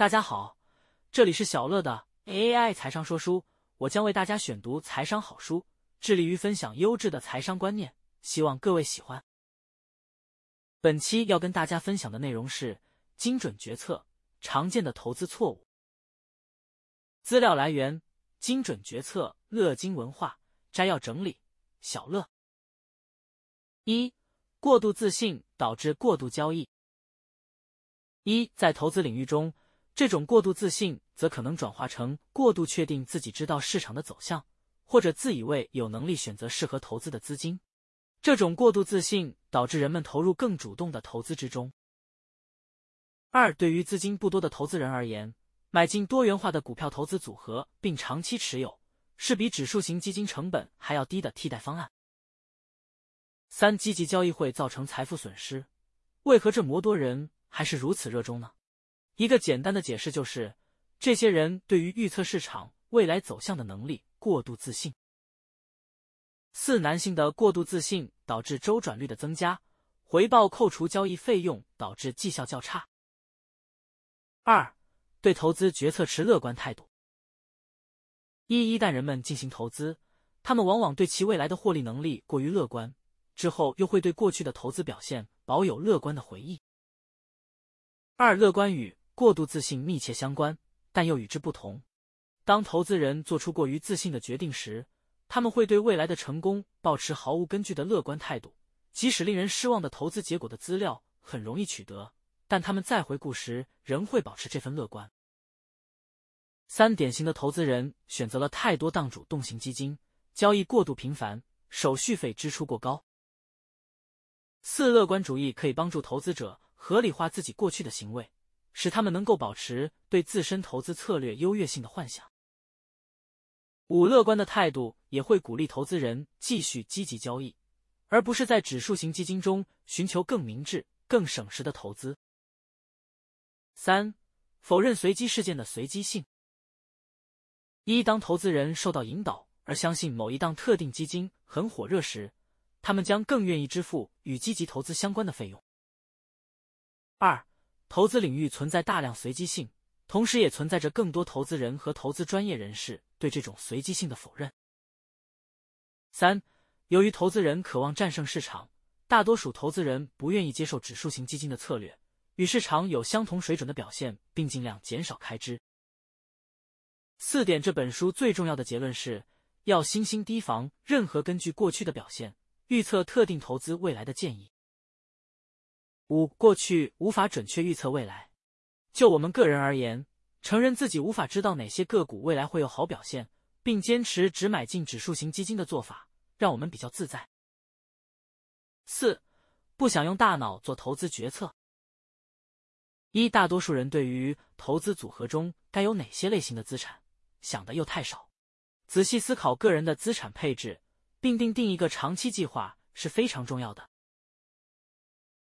大家好，这里是小乐的 AI 财商说书，我将为大家选读财商好书，致力于分享优质的财商观念，希望各位喜欢。本期要跟大家分享的内容是精准决策常见的投资错误。资料来源：精准决策乐金文化摘要整理。小乐一。过度自信导致过度交易。一，在投资领域中，这种过度自信则可能转化成过度确定自己知道市场的走向，或者自以为有能力选择适合投资的资金。这种过度自信导致人们投入更主动的投资之中。二，对于资金不多的投资人而言，买进多元化的股票投资组合并长期持有，是比指数型基金成本还要低的替代方案。三积极交易会造成财富损失，为何这么多人还是如此热衷呢？一个简单的解释就是，这些人对于预测市场未来走向的能力过度自信。四男性的过度自信导致周转率的增加，回报扣除交易费用导致绩效较差。二对投资决策持乐观态度。一一旦人们进行投资，他们往往对其未来的获利能力过于乐观。之后又会对过去的投资表现保有乐观的回忆。二，乐观与过度自信密切相关，但又与之不同。当投资人做出过于自信的决定时，他们会对未来的成功保持毫无根据的乐观态度，即使令人失望的投资结果的资料很容易取得，但他们再回顾时仍会保持这份乐观。三，典型的投资人选择了太多档主动型基金，交易过度频繁，手续费支出过高。四乐观主义可以帮助投资者合理化自己过去的行为，使他们能够保持对自身投资策略优越性的幻想。五乐观的态度也会鼓励投资人继续积极交易，而不是在指数型基金中寻求更明智、更省时的投资。三否认随机事件的随机性。一当投资人受到引导而相信某一档特定基金很火热时。他们将更愿意支付与积极投资相关的费用。二，投资领域存在大量随机性，同时也存在着更多投资人和投资专业人士对这种随机性的否认。三，由于投资人渴望战胜市场，大多数投资人不愿意接受指数型基金的策略，与市场有相同水准的表现，并尽量减少开支。四点，这本书最重要的结论是要心心提防任何根据过去的表现。预测特定投资未来的建议。五、过去无法准确预测未来。就我们个人而言，承认自己无法知道哪些个股未来会有好表现，并坚持只买进指数型基金的做法，让我们比较自在。四、不想用大脑做投资决策。一、大多数人对于投资组合中该有哪些类型的资产想的又太少，仔细思考个人的资产配置。并定定一个长期计划是非常重要的。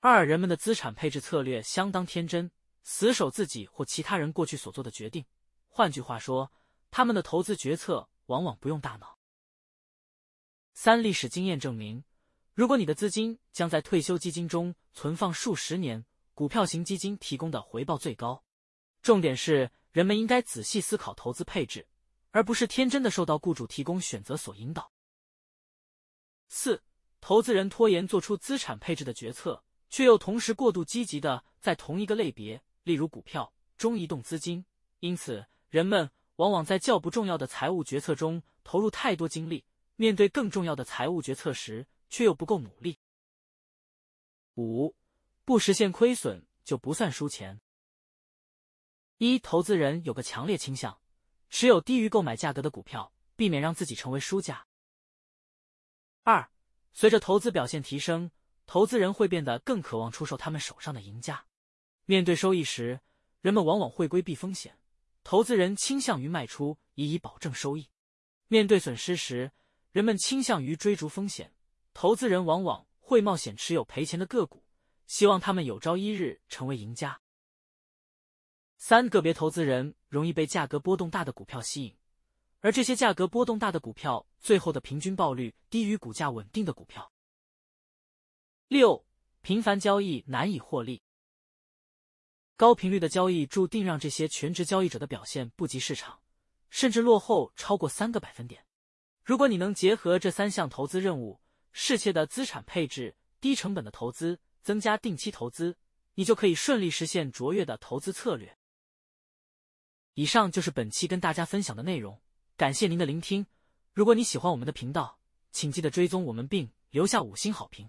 二，人们的资产配置策略相当天真，死守自己或其他人过去所做的决定。换句话说，他们的投资决策往往不用大脑。三，历史经验证明，如果你的资金将在退休基金中存放数十年，股票型基金提供的回报最高。重点是，人们应该仔细思考投资配置，而不是天真的受到雇主提供选择所引导。四，投资人拖延做出资产配置的决策，却又同时过度积极的在同一个类别，例如股票、中移动资金。因此，人们往往在较不重要的财务决策中投入太多精力，面对更重要的财务决策时，却又不够努力。五，不实现亏损就不算输钱。一，投资人有个强烈倾向，持有低于购买价格的股票，避免让自己成为输家。二，随着投资表现提升，投资人会变得更渴望出售他们手上的赢家。面对收益时，人们往往会规避风险，投资人倾向于卖出以以保证收益；面对损失时，人们倾向于追逐风险，投资人往往会冒险持有赔钱的个股，希望他们有朝一日成为赢家。三，个别投资人容易被价格波动大的股票吸引。而这些价格波动大的股票，最后的平均报率低于股价稳定的股票。六，频繁交易难以获利。高频率的交易注定让这些全职交易者的表现不及市场，甚至落后超过三个百分点。如果你能结合这三项投资任务，适切的资产配置、低成本的投资、增加定期投资，你就可以顺利实现卓越的投资策略。以上就是本期跟大家分享的内容，感谢您的聆听。如果你喜欢我们的频道，请记得追踪我们并留下五星好评。